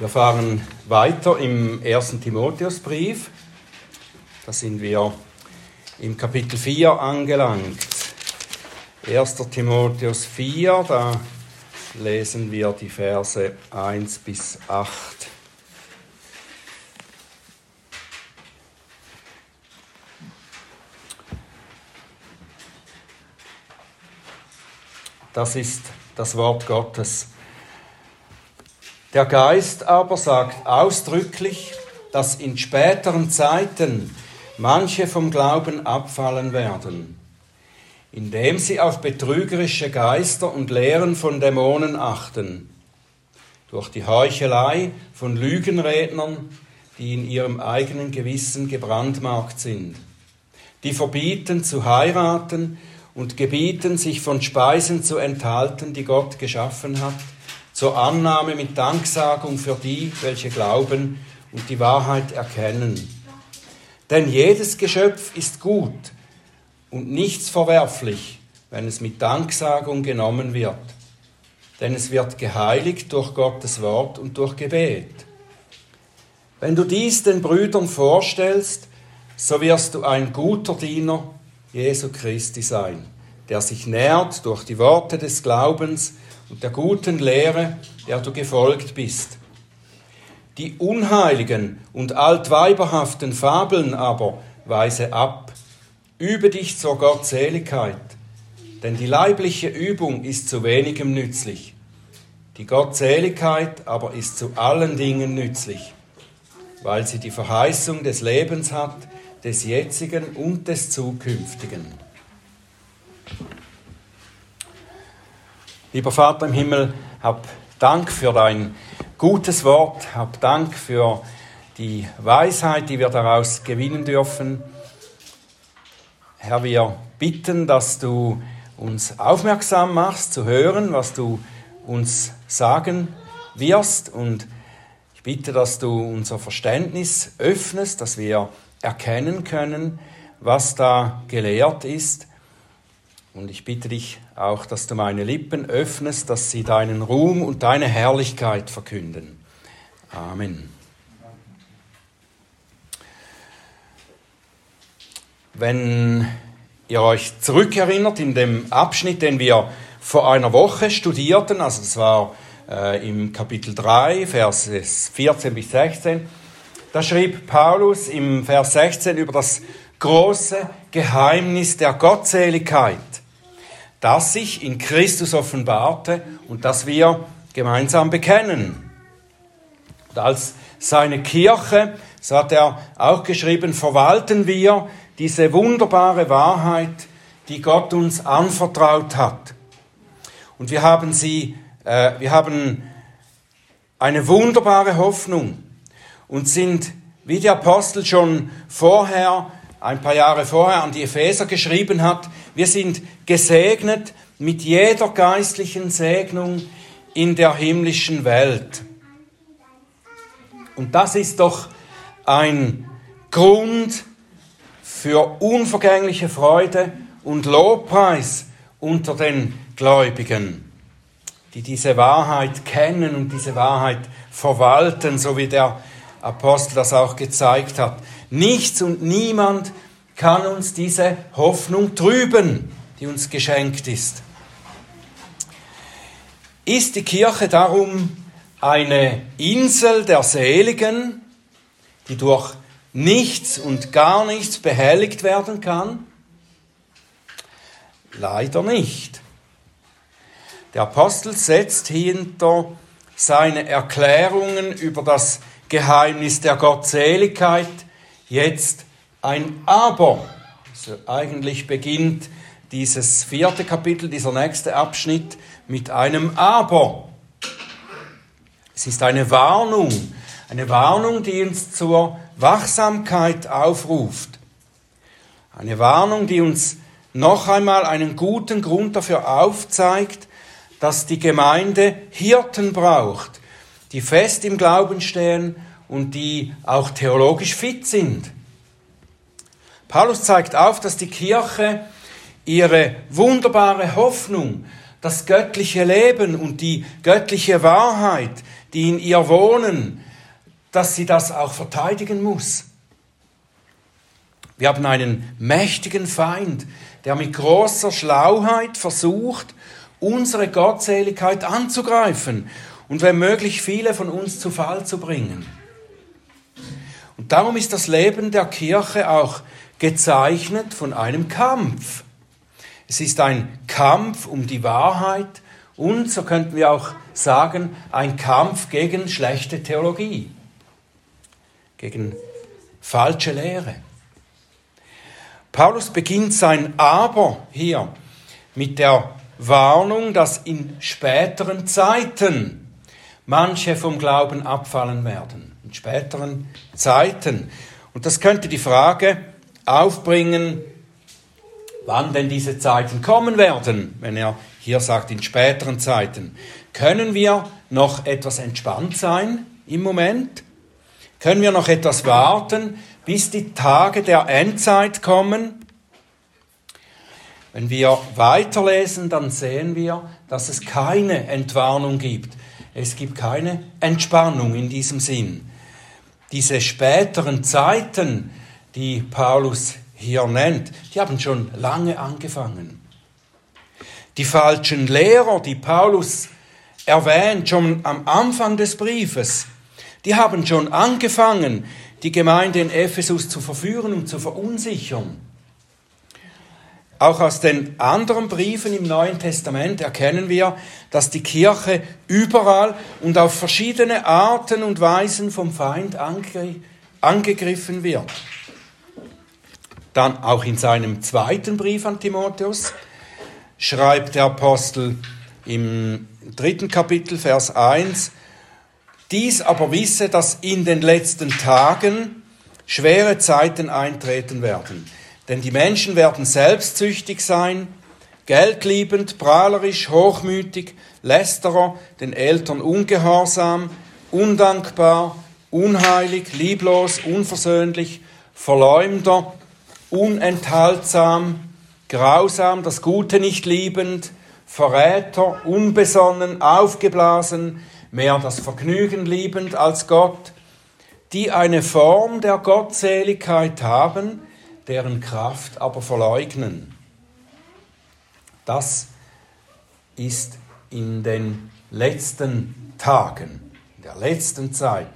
Wir fahren weiter im ersten Timotheusbrief. Da sind wir im Kapitel 4 angelangt. 1. Timotheus 4, da lesen wir die Verse 1 bis 8. Das ist das Wort Gottes. Der Geist aber sagt ausdrücklich, dass in späteren Zeiten manche vom Glauben abfallen werden, indem sie auf betrügerische Geister und Lehren von Dämonen achten, durch die Heuchelei von Lügenrednern, die in ihrem eigenen Gewissen gebrandmarkt sind, die verbieten zu heiraten und gebieten, sich von Speisen zu enthalten, die Gott geschaffen hat, zur Annahme mit Danksagung für die, welche glauben und die Wahrheit erkennen. Denn jedes Geschöpf ist gut und nichts verwerflich, wenn es mit Danksagung genommen wird. Denn es wird geheiligt durch Gottes Wort und durch Gebet. Wenn du dies den Brüdern vorstellst, so wirst du ein guter Diener Jesu Christi sein, der sich nährt durch die Worte des Glaubens, und der guten Lehre, der du gefolgt bist. Die unheiligen und altweiberhaften Fabeln aber weise ab, übe dich zur Gottseligkeit, denn die leibliche Übung ist zu wenigem nützlich. Die Gottseligkeit aber ist zu allen Dingen nützlich, weil sie die Verheißung des Lebens hat, des jetzigen und des zukünftigen. Lieber Vater im Himmel, hab Dank für dein gutes Wort, hab Dank für die Weisheit, die wir daraus gewinnen dürfen. Herr, wir bitten, dass du uns aufmerksam machst zu hören, was du uns sagen wirst. Und ich bitte, dass du unser Verständnis öffnest, dass wir erkennen können, was da gelehrt ist und ich bitte dich auch, dass du meine Lippen öffnest, dass sie deinen Ruhm und deine Herrlichkeit verkünden. Amen. Wenn ihr euch zurückerinnert in dem Abschnitt, den wir vor einer Woche studierten, also das war äh, im Kapitel 3, Verse 14 bis 16, da schrieb Paulus im Vers 16 über das große Geheimnis der Gottseligkeit das sich in Christus offenbarte und das wir gemeinsam bekennen. Und als seine Kirche, so hat er auch geschrieben, verwalten wir diese wunderbare Wahrheit, die Gott uns anvertraut hat. Und wir haben sie, äh, wir haben eine wunderbare Hoffnung und sind, wie die Apostel schon vorher ein paar Jahre vorher an die Epheser geschrieben hat, wir sind gesegnet mit jeder geistlichen Segnung in der himmlischen Welt. Und das ist doch ein Grund für unvergängliche Freude und Lobpreis unter den Gläubigen, die diese Wahrheit kennen und diese Wahrheit verwalten, so wie der Apostel das auch gezeigt hat. Nichts und niemand kann uns diese Hoffnung trüben, die uns geschenkt ist. Ist die Kirche darum eine Insel der Seligen, die durch nichts und gar nichts behelligt werden kann? Leider nicht. Der Apostel setzt hinter seine Erklärungen über das Geheimnis der Gottseligkeit jetzt ein Aber. Also eigentlich beginnt dieses vierte Kapitel, dieser nächste Abschnitt mit einem Aber. Es ist eine Warnung, eine Warnung, die uns zur Wachsamkeit aufruft. Eine Warnung, die uns noch einmal einen guten Grund dafür aufzeigt, dass die Gemeinde Hirten braucht, die fest im Glauben stehen und die auch theologisch fit sind. Paulus zeigt auf, dass die Kirche ihre wunderbare Hoffnung das göttliche Leben und die göttliche Wahrheit, die in ihr wohnen, dass sie das auch verteidigen muss. Wir haben einen mächtigen Feind, der mit großer Schlauheit versucht, unsere Gottseligkeit anzugreifen und wenn möglich viele von uns zu Fall zu bringen. Und darum ist das Leben der Kirche auch gezeichnet von einem Kampf. Es ist ein Kampf um die Wahrheit und, so könnten wir auch sagen, ein Kampf gegen schlechte Theologie, gegen falsche Lehre. Paulus beginnt sein Aber hier mit der Warnung, dass in späteren Zeiten manche vom Glauben abfallen werden. In späteren Zeiten. Und das könnte die Frage aufbringen, wann denn diese Zeiten kommen werden, wenn er hier sagt, in späteren Zeiten. Können wir noch etwas entspannt sein im Moment? Können wir noch etwas warten, bis die Tage der Endzeit kommen? Wenn wir weiterlesen, dann sehen wir, dass es keine Entwarnung gibt. Es gibt keine Entspannung in diesem Sinn. Diese späteren Zeiten, die Paulus hier nennt, die haben schon lange angefangen. Die falschen Lehrer, die Paulus erwähnt, schon am Anfang des Briefes, die haben schon angefangen, die Gemeinde in Ephesus zu verführen und zu verunsichern. Auch aus den anderen Briefen im Neuen Testament erkennen wir, dass die Kirche überall und auf verschiedene Arten und Weisen vom Feind ange angegriffen wird. Dann auch in seinem zweiten Brief an Timotheus schreibt der Apostel im dritten Kapitel, Vers 1, dies aber wisse, dass in den letzten Tagen schwere Zeiten eintreten werden. Denn die Menschen werden selbstsüchtig sein, geldliebend, prahlerisch, hochmütig, lästerer, den Eltern ungehorsam, undankbar, unheilig, lieblos, unversöhnlich, Verleumder, unenthaltsam, grausam, das Gute nicht liebend, Verräter, unbesonnen, aufgeblasen, mehr das Vergnügen liebend als Gott, die eine Form der Gottseligkeit haben, deren Kraft aber verleugnen. Das ist in den letzten Tagen, in der letzten Zeit,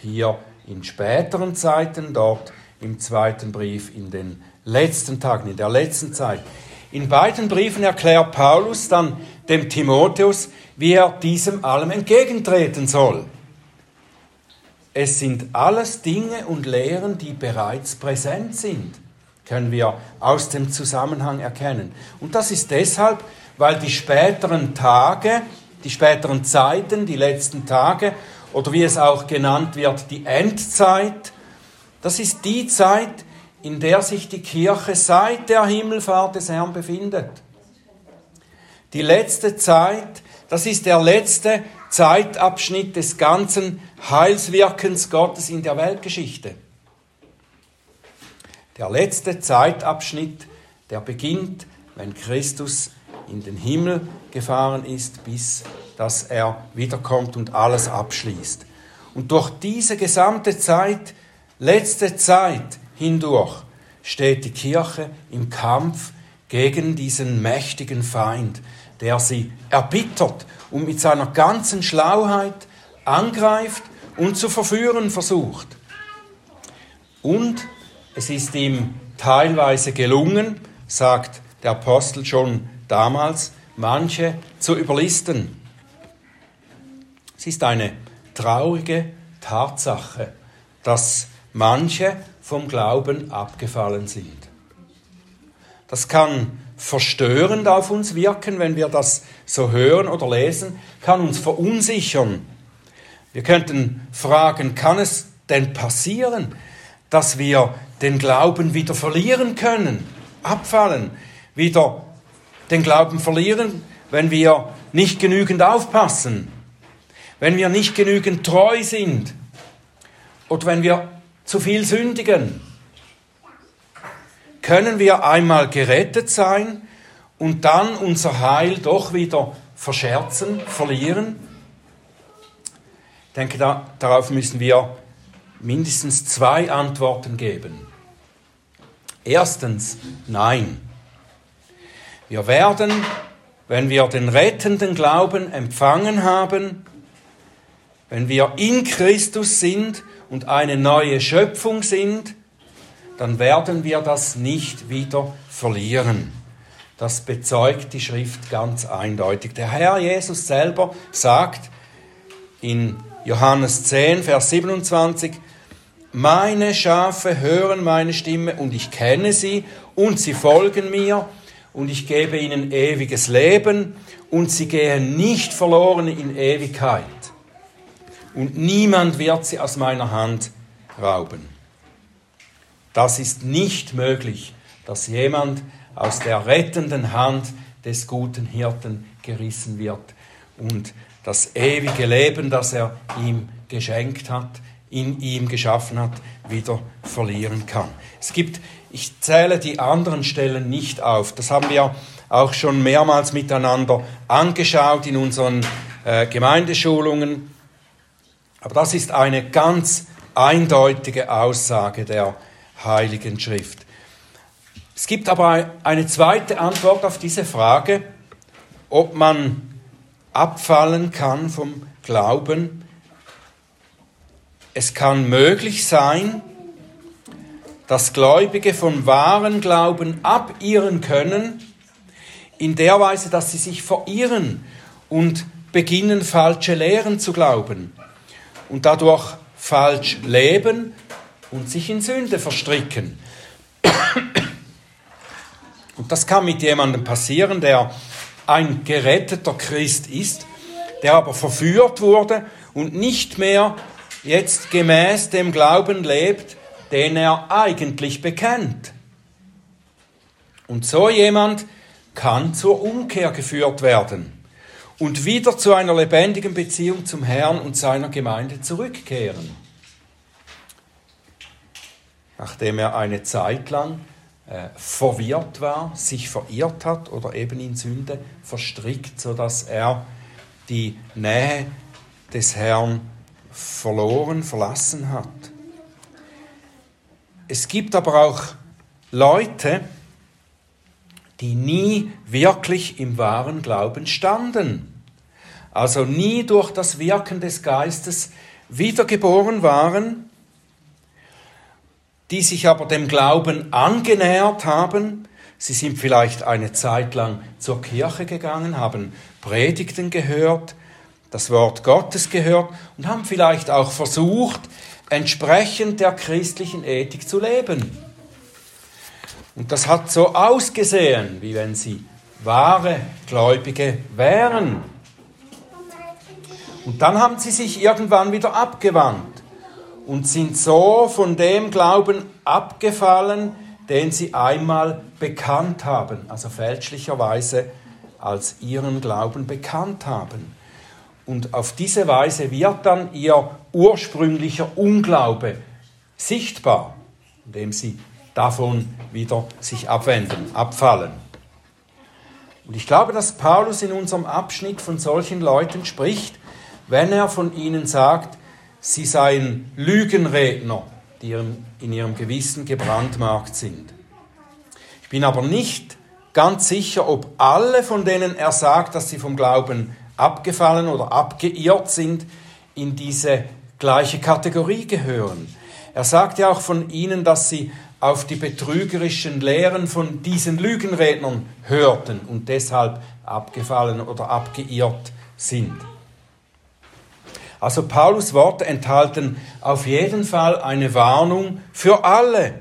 hier in späteren Zeiten, dort im zweiten Brief in den letzten Tagen, in der letzten Zeit. In beiden Briefen erklärt Paulus dann dem Timotheus, wie er diesem allem entgegentreten soll. Es sind alles Dinge und Lehren, die bereits präsent sind können wir aus dem Zusammenhang erkennen. Und das ist deshalb, weil die späteren Tage, die späteren Zeiten, die letzten Tage, oder wie es auch genannt wird, die Endzeit, das ist die Zeit, in der sich die Kirche seit der Himmelfahrt des Herrn befindet. Die letzte Zeit, das ist der letzte Zeitabschnitt des ganzen Heilswirkens Gottes in der Weltgeschichte. Der letzte Zeitabschnitt, der beginnt, wenn Christus in den Himmel gefahren ist, bis dass er wiederkommt und alles abschließt. Und durch diese gesamte Zeit, letzte Zeit hindurch, steht die Kirche im Kampf gegen diesen mächtigen Feind, der sie erbittert und mit seiner ganzen Schlauheit angreift und zu verführen versucht. Und es ist ihm teilweise gelungen, sagt der Apostel schon damals, manche zu überlisten. Es ist eine traurige Tatsache, dass manche vom Glauben abgefallen sind. Das kann verstörend auf uns wirken, wenn wir das so hören oder lesen, kann uns verunsichern. Wir könnten fragen, kann es denn passieren, dass wir den Glauben wieder verlieren können, abfallen, wieder den Glauben verlieren, wenn wir nicht genügend aufpassen, wenn wir nicht genügend treu sind oder wenn wir zu viel sündigen. Können wir einmal gerettet sein und dann unser Heil doch wieder verscherzen, verlieren? Ich denke, da, darauf müssen wir mindestens zwei Antworten geben. Erstens, nein. Wir werden, wenn wir den rettenden Glauben empfangen haben, wenn wir in Christus sind und eine neue Schöpfung sind, dann werden wir das nicht wieder verlieren. Das bezeugt die Schrift ganz eindeutig. Der Herr Jesus selber sagt in Johannes 10, Vers 27, meine Schafe hören meine Stimme und ich kenne sie und sie folgen mir und ich gebe ihnen ewiges Leben und sie gehen nicht verloren in Ewigkeit. Und niemand wird sie aus meiner Hand rauben. Das ist nicht möglich, dass jemand aus der rettenden Hand des guten Hirten gerissen wird und das ewige Leben, das er ihm geschenkt hat, in ihm geschaffen hat, wieder verlieren kann. Es gibt, ich zähle die anderen Stellen nicht auf, das haben wir auch schon mehrmals miteinander angeschaut in unseren äh, Gemeindeschulungen, aber das ist eine ganz eindeutige Aussage der Heiligen Schrift. Es gibt aber eine zweite Antwort auf diese Frage, ob man abfallen kann vom Glauben es kann möglich sein, dass Gläubige von wahren Glauben abirren können, in der Weise, dass sie sich verirren und beginnen, falsche Lehren zu glauben und dadurch falsch leben und sich in Sünde verstricken. Und das kann mit jemandem passieren, der ein geretteter Christ ist, der aber verführt wurde und nicht mehr jetzt gemäß dem Glauben lebt, den er eigentlich bekennt. Und so jemand kann zur Umkehr geführt werden und wieder zu einer lebendigen Beziehung zum Herrn und seiner Gemeinde zurückkehren. Nachdem er eine Zeit lang äh, verwirrt war, sich verirrt hat oder eben in Sünde verstrickt, sodass er die Nähe des Herrn verloren, verlassen hat. Es gibt aber auch Leute, die nie wirklich im wahren Glauben standen, also nie durch das Wirken des Geistes wiedergeboren waren, die sich aber dem Glauben angenähert haben. Sie sind vielleicht eine Zeit lang zur Kirche gegangen, haben Predigten gehört, das Wort Gottes gehört und haben vielleicht auch versucht, entsprechend der christlichen Ethik zu leben. Und das hat so ausgesehen, wie wenn sie wahre Gläubige wären. Und dann haben sie sich irgendwann wieder abgewandt und sind so von dem Glauben abgefallen, den sie einmal bekannt haben, also fälschlicherweise als ihren Glauben bekannt haben. Und auf diese Weise wird dann ihr ursprünglicher Unglaube sichtbar, indem sie davon wieder sich abwenden, abfallen. Und ich glaube, dass Paulus in unserem Abschnitt von solchen Leuten spricht, wenn er von ihnen sagt, sie seien Lügenredner, die in ihrem Gewissen gebrandmarkt sind. Ich bin aber nicht ganz sicher, ob alle, von denen er sagt, dass sie vom Glauben abgefallen oder abgeirrt sind, in diese gleiche Kategorie gehören. Er sagt ja auch von ihnen, dass sie auf die betrügerischen Lehren von diesen Lügenrednern hörten und deshalb abgefallen oder abgeirrt sind. Also Paulus Worte enthalten auf jeden Fall eine Warnung für alle.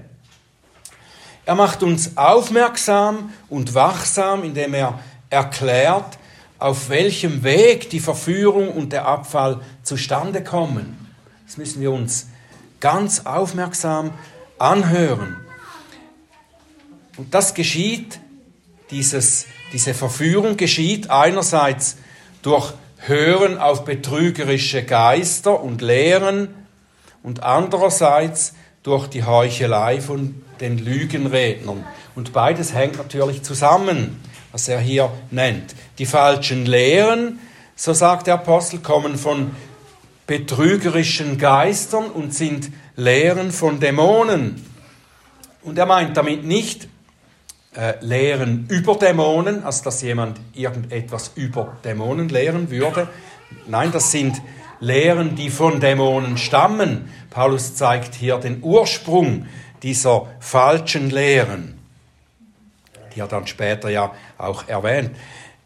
Er macht uns aufmerksam und wachsam, indem er erklärt, auf welchem Weg die Verführung und der Abfall zustande kommen. Das müssen wir uns ganz aufmerksam anhören. Und das geschieht, dieses, diese Verführung geschieht einerseits durch Hören auf betrügerische Geister und Lehren und andererseits durch die Heuchelei von den Lügenrednern. Und beides hängt natürlich zusammen. was er hier nennt. Die falschen Lehren, so sagt der Apostel, kommen von betrügerischen Geistern und sind Lehren von Dämonen. Und er meint damit nicht äh, Lehren über Dämonen, also dass jemand irgendetwas über Dämonen lehren würde. Nein, das sind Lehren, die von Dämonen stammen. Paulus zeigt hier den Ursprung dieser falschen Lehren, die er dann später ja auch erwähnt.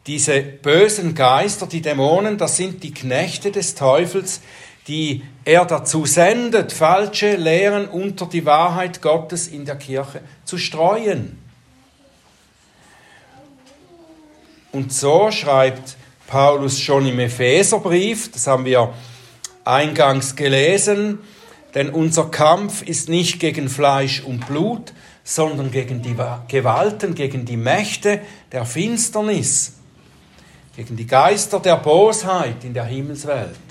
Diese bösen Geister, die Dämonen, das sind die Knechte des Teufels, die er dazu sendet, falsche Lehren unter die Wahrheit Gottes in der Kirche zu streuen. Und so schreibt Paulus schon im Epheserbrief, das haben wir eingangs gelesen, denn unser Kampf ist nicht gegen Fleisch und Blut, sondern gegen die Gewalten, gegen die Mächte der Finsternis, gegen die Geister der Bosheit in der Himmelswelt.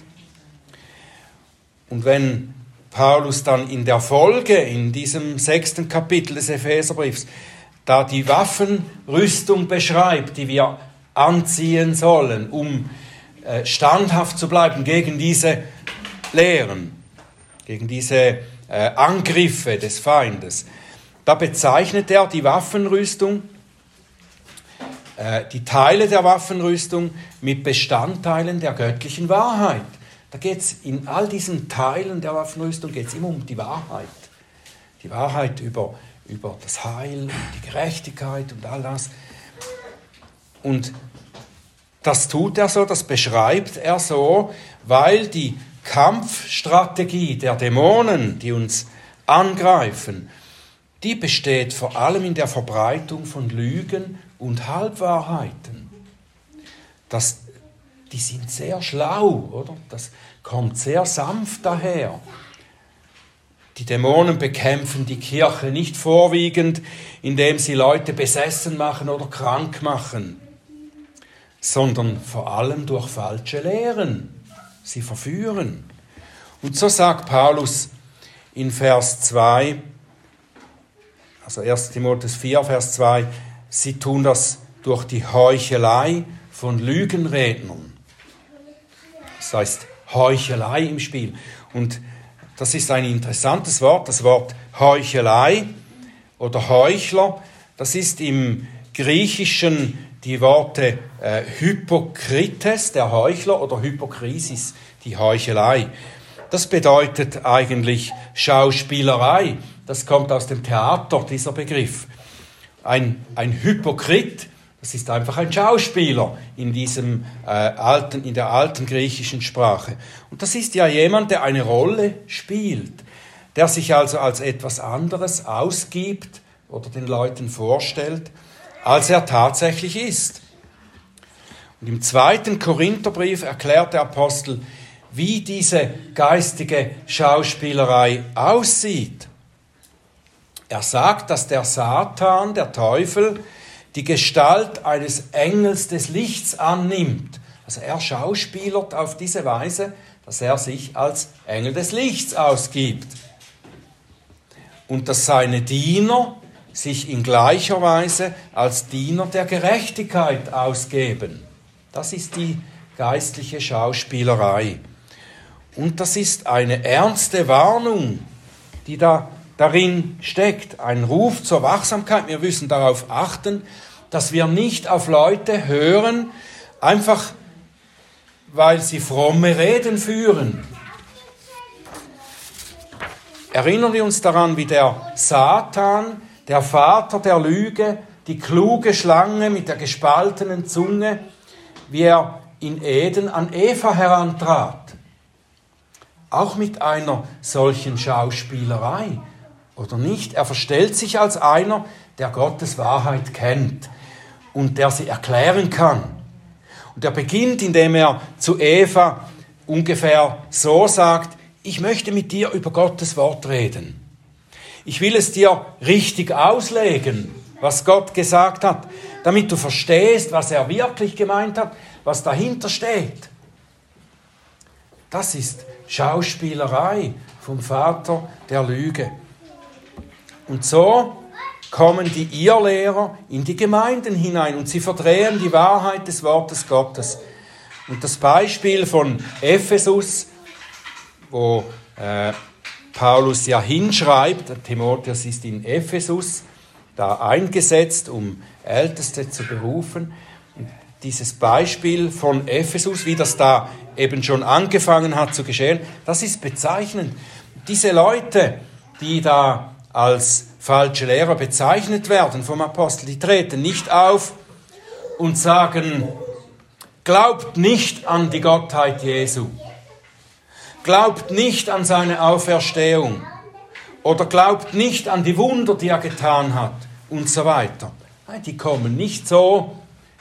Und wenn Paulus dann in der Folge, in diesem sechsten Kapitel des Epheserbriefs, da die Waffenrüstung beschreibt, die wir anziehen sollen, um äh, standhaft zu bleiben gegen diese Lehren, gegen diese äh, Angriffe des Feindes, da bezeichnet er die Waffenrüstung, äh, die Teile der Waffenrüstung mit Bestandteilen der göttlichen Wahrheit. Da geht es in all diesen Teilen der Waffenrüstung geht's immer um die Wahrheit. Die Wahrheit über, über das Heil und die Gerechtigkeit und all das. Und das tut er so, das beschreibt er so, weil die Kampfstrategie der Dämonen, die uns angreifen, die besteht vor allem in der Verbreitung von Lügen und Halbwahrheiten. Das die sind sehr schlau, oder? Das kommt sehr sanft daher. Die Dämonen bekämpfen die Kirche nicht vorwiegend, indem sie Leute besessen machen oder krank machen, sondern vor allem durch falsche Lehren. Sie verführen. Und so sagt Paulus in Vers 2, also 1 Timotheus 4, Vers 2, sie tun das durch die Heuchelei von Lügenrednern. Das heißt Heuchelei im Spiel. Und das ist ein interessantes Wort, das Wort Heuchelei oder Heuchler. Das ist im Griechischen die Worte äh, Hypokrites, der Heuchler, oder Hypokrisis, die Heuchelei. Das bedeutet eigentlich Schauspielerei. Das kommt aus dem Theater, dieser Begriff. Ein, ein Hypokrit das ist einfach ein Schauspieler in, diesem, äh, alten, in der alten griechischen Sprache. Und das ist ja jemand, der eine Rolle spielt, der sich also als etwas anderes ausgibt oder den Leuten vorstellt, als er tatsächlich ist. Und im zweiten Korintherbrief erklärt der Apostel, wie diese geistige Schauspielerei aussieht. Er sagt, dass der Satan, der Teufel, die Gestalt eines Engels des Lichts annimmt. Also er schauspielert auf diese Weise, dass er sich als Engel des Lichts ausgibt. Und dass seine Diener sich in gleicher Weise als Diener der Gerechtigkeit ausgeben. Das ist die geistliche Schauspielerei. Und das ist eine ernste Warnung, die da darin steckt. Ein Ruf zur Wachsamkeit. Wir müssen darauf achten, dass wir nicht auf Leute hören, einfach weil sie fromme Reden führen. Erinnern wir uns daran, wie der Satan, der Vater der Lüge, die kluge Schlange mit der gespaltenen Zunge, wie er in Eden an Eva herantrat. Auch mit einer solchen Schauspielerei oder nicht. Er verstellt sich als einer, der Gottes Wahrheit kennt und der sie erklären kann. Und er beginnt, indem er zu Eva ungefähr so sagt, ich möchte mit dir über Gottes Wort reden. Ich will es dir richtig auslegen, was Gott gesagt hat, damit du verstehst, was er wirklich gemeint hat, was dahinter steht. Das ist Schauspielerei vom Vater der Lüge. Und so kommen die Irrlehrer in die Gemeinden hinein und sie verdrehen die Wahrheit des Wortes Gottes. Und das Beispiel von Ephesus, wo äh, Paulus ja hinschreibt, Timotheus ist in Ephesus da eingesetzt, um Älteste zu berufen. Und dieses Beispiel von Ephesus, wie das da eben schon angefangen hat zu geschehen, das ist bezeichnend. Diese Leute, die da als falsche Lehrer bezeichnet werden vom Apostel, die treten nicht auf und sagen, glaubt nicht an die Gottheit Jesu, glaubt nicht an seine Auferstehung oder glaubt nicht an die Wunder, die er getan hat und so weiter. Die kommen nicht so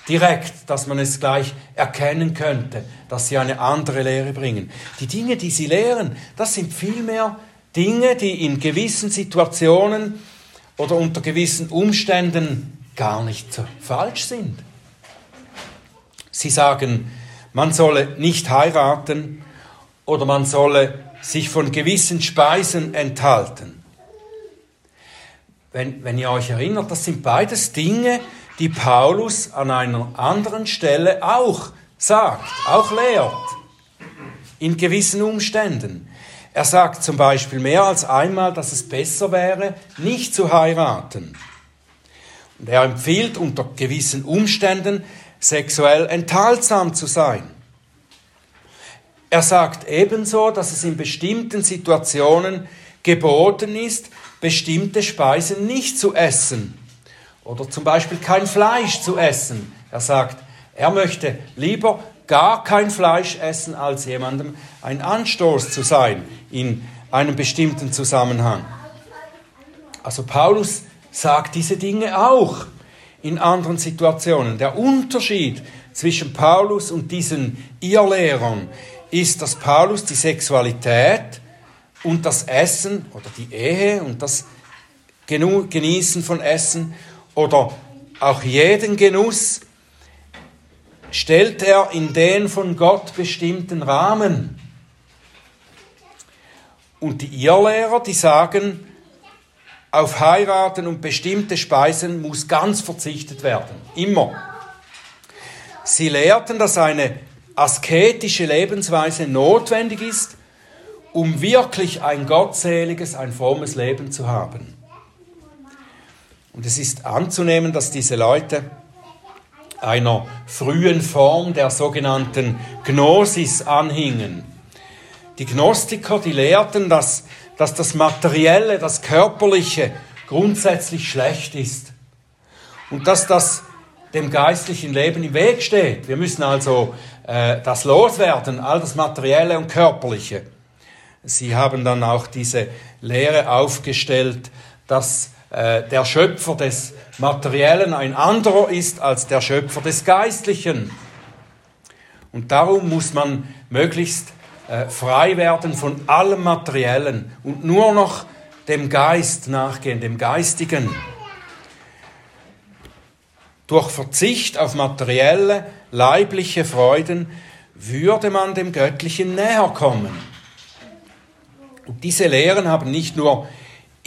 direkt, dass man es gleich erkennen könnte, dass sie eine andere Lehre bringen. Die Dinge, die sie lehren, das sind vielmehr Dinge, die in gewissen Situationen oder unter gewissen Umständen gar nicht so falsch sind. Sie sagen, man solle nicht heiraten oder man solle sich von gewissen Speisen enthalten. Wenn, wenn ihr euch erinnert, das sind beides Dinge, die Paulus an einer anderen Stelle auch sagt, auch lehrt, in gewissen Umständen. Er sagt zum Beispiel mehr als einmal, dass es besser wäre, nicht zu heiraten. Und er empfiehlt unter gewissen Umständen, sexuell enthaltsam zu sein. Er sagt ebenso, dass es in bestimmten Situationen geboten ist, bestimmte Speisen nicht zu essen oder zum Beispiel kein Fleisch zu essen. Er sagt, er möchte lieber gar kein Fleisch essen, als jemandem ein Anstoß zu sein in einem bestimmten Zusammenhang. Also Paulus sagt diese Dinge auch in anderen Situationen. Der Unterschied zwischen Paulus und diesen Irrlehrern ist, dass Paulus die Sexualität und das Essen oder die Ehe und das Genießen von Essen oder auch jeden Genuss stellt er in den von Gott bestimmten Rahmen. Und die Irrlehrer, die sagen, auf Heiraten und bestimmte Speisen muss ganz verzichtet werden. Immer. Sie lehrten, dass eine asketische Lebensweise notwendig ist, um wirklich ein gottseliges, ein frommes Leben zu haben. Und es ist anzunehmen, dass diese Leute einer frühen Form der sogenannten Gnosis anhingen. Die Gnostiker, die lehrten, dass, dass das Materielle, das Körperliche grundsätzlich schlecht ist und dass das dem geistlichen Leben im Weg steht. Wir müssen also äh, das loswerden, all das Materielle und Körperliche. Sie haben dann auch diese Lehre aufgestellt, dass äh, der Schöpfer des Materiellen ein anderer ist als der Schöpfer des Geistlichen. Und darum muss man möglichst äh, frei werden von allem Materiellen und nur noch dem Geist nachgehen, dem Geistigen. Durch Verzicht auf materielle, leibliche Freuden würde man dem Göttlichen näher kommen. Und diese Lehren haben nicht nur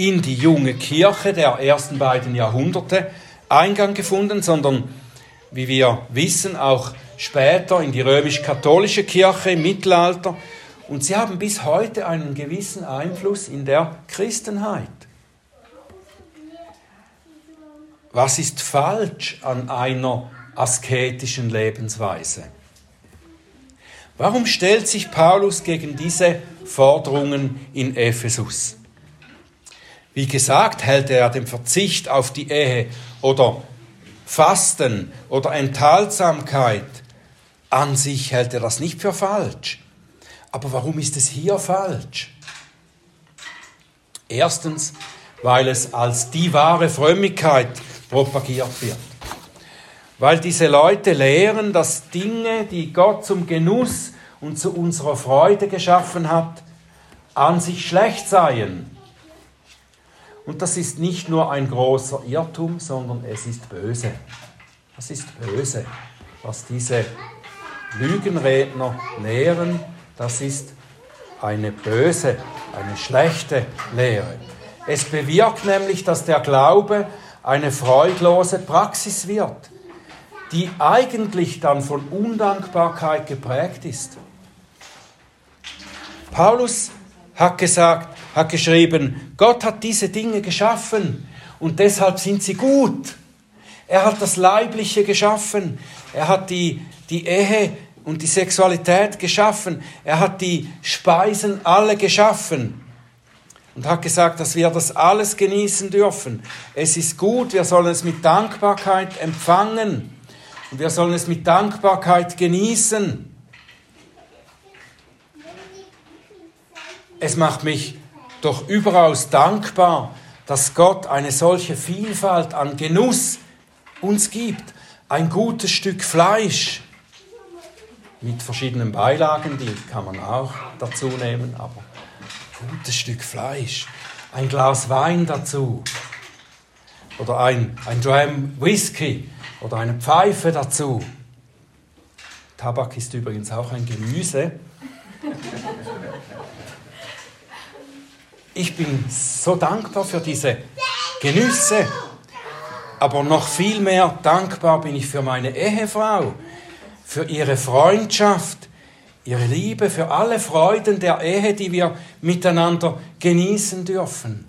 in die junge Kirche der ersten beiden Jahrhunderte Eingang gefunden, sondern, wie wir wissen, auch später in die römisch-katholische Kirche im Mittelalter. Und sie haben bis heute einen gewissen Einfluss in der Christenheit. Was ist falsch an einer asketischen Lebensweise? Warum stellt sich Paulus gegen diese Forderungen in Ephesus? Wie gesagt, hält er den Verzicht auf die Ehe oder Fasten oder Enthaltsamkeit an sich hält er das nicht für falsch. Aber warum ist es hier falsch? Erstens, weil es als die wahre Frömmigkeit propagiert wird. Weil diese Leute lehren, dass Dinge, die Gott zum Genuss und zu unserer Freude geschaffen hat, an sich schlecht seien und das ist nicht nur ein großer Irrtum, sondern es ist böse. Das ist böse, was diese Lügenredner lehren. Das ist eine böse, eine schlechte Lehre. Es bewirkt nämlich, dass der Glaube eine freudlose Praxis wird, die eigentlich dann von Undankbarkeit geprägt ist. Paulus hat gesagt, hat geschrieben, Gott hat diese Dinge geschaffen und deshalb sind sie gut. Er hat das Leibliche geschaffen. Er hat die, die Ehe und die Sexualität geschaffen. Er hat die Speisen alle geschaffen und hat gesagt, dass wir das alles genießen dürfen. Es ist gut, wir sollen es mit Dankbarkeit empfangen und wir sollen es mit Dankbarkeit genießen. Es macht mich doch überaus dankbar, dass Gott eine solche Vielfalt an Genuss uns gibt. Ein gutes Stück Fleisch mit verschiedenen Beilagen, die kann man auch dazu nehmen, aber ein gutes Stück Fleisch, ein Glas Wein dazu oder ein, ein Dram Whisky oder eine Pfeife dazu. Tabak ist übrigens auch ein Gemüse. Ich bin so dankbar für diese Genüsse, aber noch viel mehr dankbar bin ich für meine Ehefrau, für ihre Freundschaft, ihre Liebe, für alle Freuden der Ehe, die wir miteinander genießen dürfen.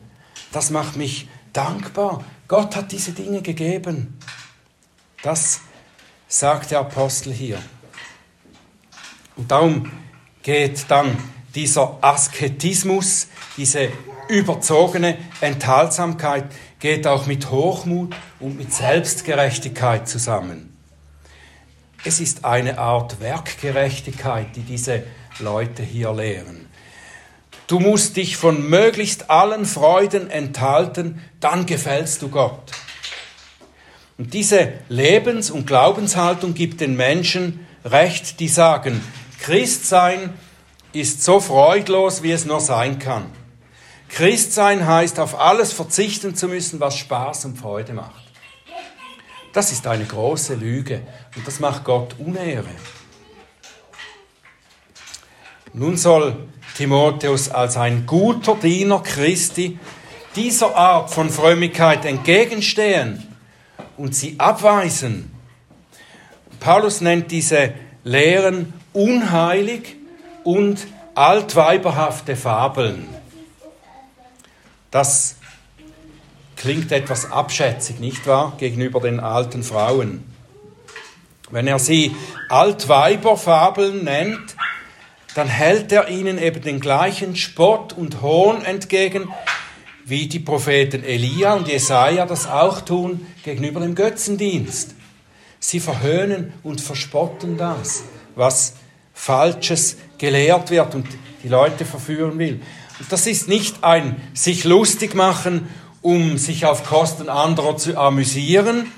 Das macht mich dankbar. Gott hat diese Dinge gegeben. Das sagt der Apostel hier. Und darum geht dann dieser Asketismus, diese überzogene Enthaltsamkeit geht auch mit Hochmut und mit Selbstgerechtigkeit zusammen. Es ist eine Art Werkgerechtigkeit, die diese Leute hier lehren. Du musst dich von möglichst allen Freuden enthalten, dann gefällst du Gott. Und diese Lebens- und Glaubenshaltung gibt den Menschen Recht, die sagen, Christsein ist so freudlos, wie es nur sein kann. Christsein heißt, auf alles verzichten zu müssen, was Spaß und Freude macht. Das ist eine große Lüge und das macht Gott Unehre. Nun soll Timotheus als ein guter Diener Christi dieser Art von Frömmigkeit entgegenstehen und sie abweisen. Paulus nennt diese Lehren unheilig und altweiberhafte Fabeln. Das klingt etwas abschätzig, nicht wahr, gegenüber den alten Frauen. Wenn er sie Altweiberfabeln nennt, dann hält er ihnen eben den gleichen Spott und Hohn entgegen, wie die Propheten Elia und Jesaja das auch tun gegenüber dem Götzendienst. Sie verhöhnen und verspotten das, was Falsches gelehrt wird und die Leute verführen will. Und das ist nicht ein sich lustig machen, um sich auf Kosten anderer zu amüsieren.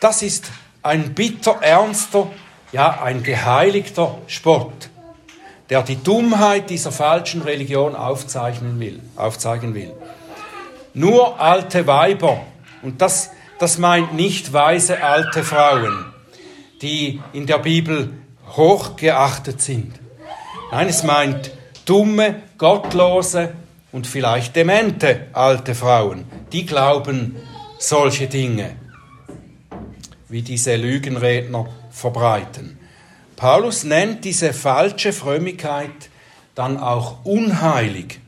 Das ist ein bitter ernster, ja, ein geheiligter Spott, der die Dummheit dieser falschen Religion aufzeichnen will, aufzeigen will. Nur alte Weiber, und das, das meint nicht weise alte Frauen, die in der Bibel hochgeachtet sind. Nein, es meint dumme, gottlose und vielleicht demente alte Frauen. Die glauben solche Dinge, wie diese Lügenredner verbreiten. Paulus nennt diese falsche Frömmigkeit dann auch unheilig.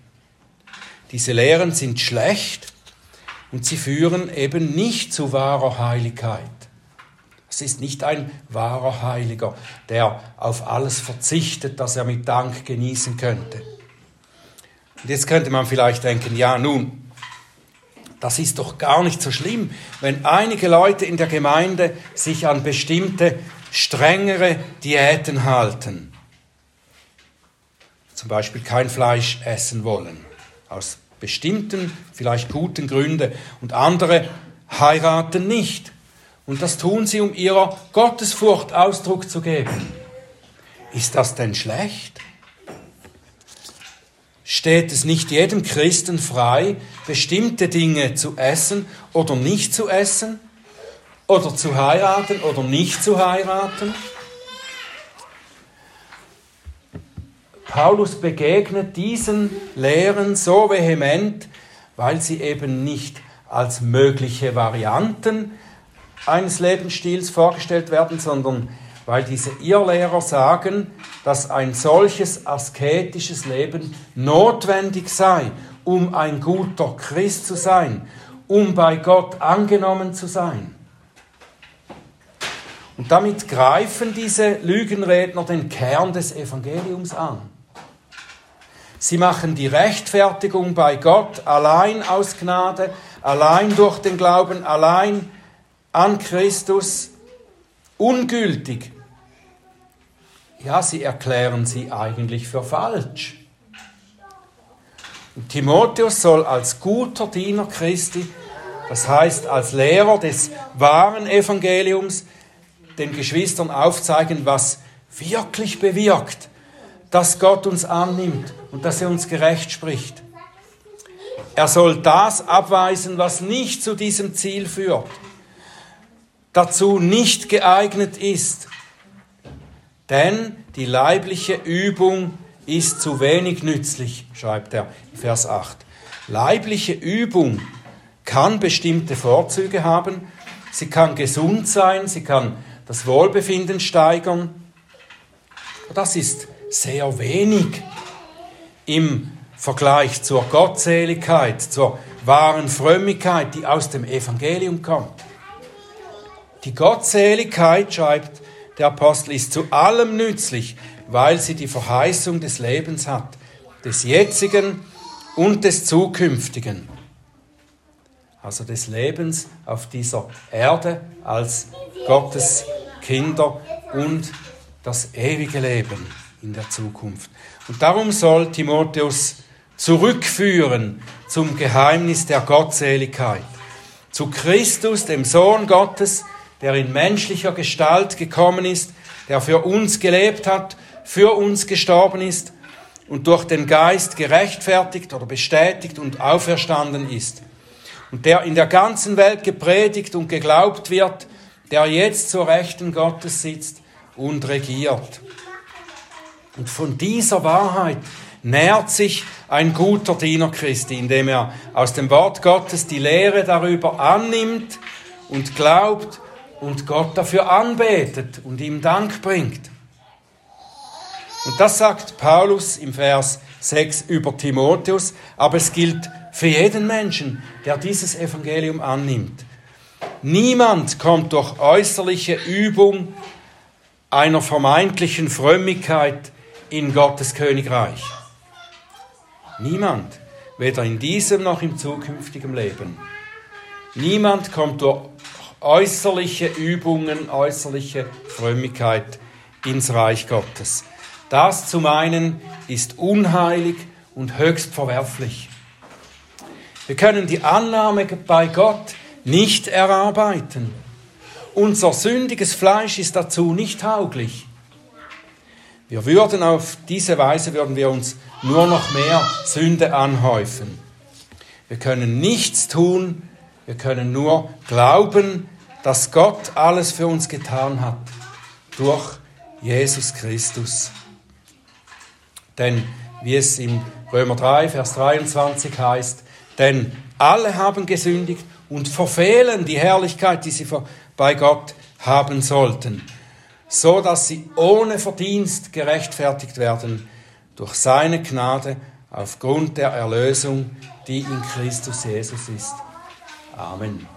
Diese Lehren sind schlecht und sie führen eben nicht zu wahrer Heiligkeit. Es ist nicht ein wahrer Heiliger, der auf alles verzichtet, das er mit Dank genießen könnte. Und jetzt könnte man vielleicht denken, ja nun, das ist doch gar nicht so schlimm, wenn einige Leute in der Gemeinde sich an bestimmte strengere Diäten halten. Zum Beispiel kein Fleisch essen wollen, aus bestimmten, vielleicht guten Gründen. Und andere heiraten nicht. Und das tun sie, um ihrer Gottesfurcht Ausdruck zu geben. Ist das denn schlecht? Steht es nicht jedem Christen frei, bestimmte Dinge zu essen oder nicht zu essen? Oder zu heiraten oder nicht zu heiraten? Paulus begegnet diesen Lehren so vehement, weil sie eben nicht als mögliche Varianten eines Lebensstils vorgestellt werden, sondern weil diese Irrlehrer sagen, dass ein solches asketisches Leben notwendig sei, um ein guter Christ zu sein, um bei Gott angenommen zu sein. Und damit greifen diese Lügenredner den Kern des Evangeliums an. Sie machen die Rechtfertigung bei Gott allein aus Gnade, allein durch den Glauben, allein an Christus ungültig. Ja, sie erklären sie eigentlich für falsch. Timotheus soll als guter Diener Christi, das heißt als Lehrer des wahren Evangeliums, den Geschwistern aufzeigen, was wirklich bewirkt, dass Gott uns annimmt und dass er uns gerecht spricht. Er soll das abweisen, was nicht zu diesem Ziel führt, dazu nicht geeignet ist. Denn die leibliche Übung ist zu wenig nützlich, schreibt er in Vers 8. Leibliche Übung kann bestimmte Vorzüge haben, sie kann gesund sein, sie kann das Wohlbefinden steigern. Das ist sehr wenig im Vergleich zur Gottseligkeit, zur wahren Frömmigkeit, die aus dem Evangelium kommt. Die Gottseligkeit, schreibt der Apostel, ist zu allem nützlich, weil sie die Verheißung des Lebens hat, des jetzigen und des zukünftigen. Also des Lebens auf dieser Erde als Gottes Kinder und das ewige Leben in der Zukunft. Und darum soll Timotheus zurückführen zum Geheimnis der Gottseligkeit, zu Christus, dem Sohn Gottes, der in menschlicher Gestalt gekommen ist, der für uns gelebt hat, für uns gestorben ist und durch den Geist gerechtfertigt oder bestätigt und auferstanden ist. Und der in der ganzen Welt gepredigt und geglaubt wird, der jetzt zur Rechten Gottes sitzt und regiert. Und von dieser Wahrheit nährt sich ein guter Diener Christi, indem er aus dem Wort Gottes die Lehre darüber annimmt und glaubt und Gott dafür anbetet und ihm Dank bringt. Und das sagt Paulus im Vers 6 über Timotheus, aber es gilt für jeden Menschen, der dieses Evangelium annimmt. Niemand kommt durch äußerliche Übung einer vermeintlichen Frömmigkeit in Gottes Königreich. Niemand, weder in diesem noch im zukünftigen Leben. Niemand kommt durch äußerliche Übungen, äußerliche Frömmigkeit ins Reich Gottes. Das zu meinen ist unheilig und höchst verwerflich. Wir können die Annahme bei Gott nicht erarbeiten. Unser sündiges Fleisch ist dazu nicht tauglich. Wir würden auf diese Weise würden wir uns nur noch mehr Sünde anhäufen. Wir können nichts tun, wir können nur glauben, dass Gott alles für uns getan hat durch Jesus Christus. Denn wie es im Römer 3, Vers 23 heißt, denn alle haben gesündigt und verfehlen die Herrlichkeit, die sie bei Gott haben sollten so dass sie ohne Verdienst gerechtfertigt werden durch seine Gnade aufgrund der Erlösung, die in Christus Jesus ist. Amen.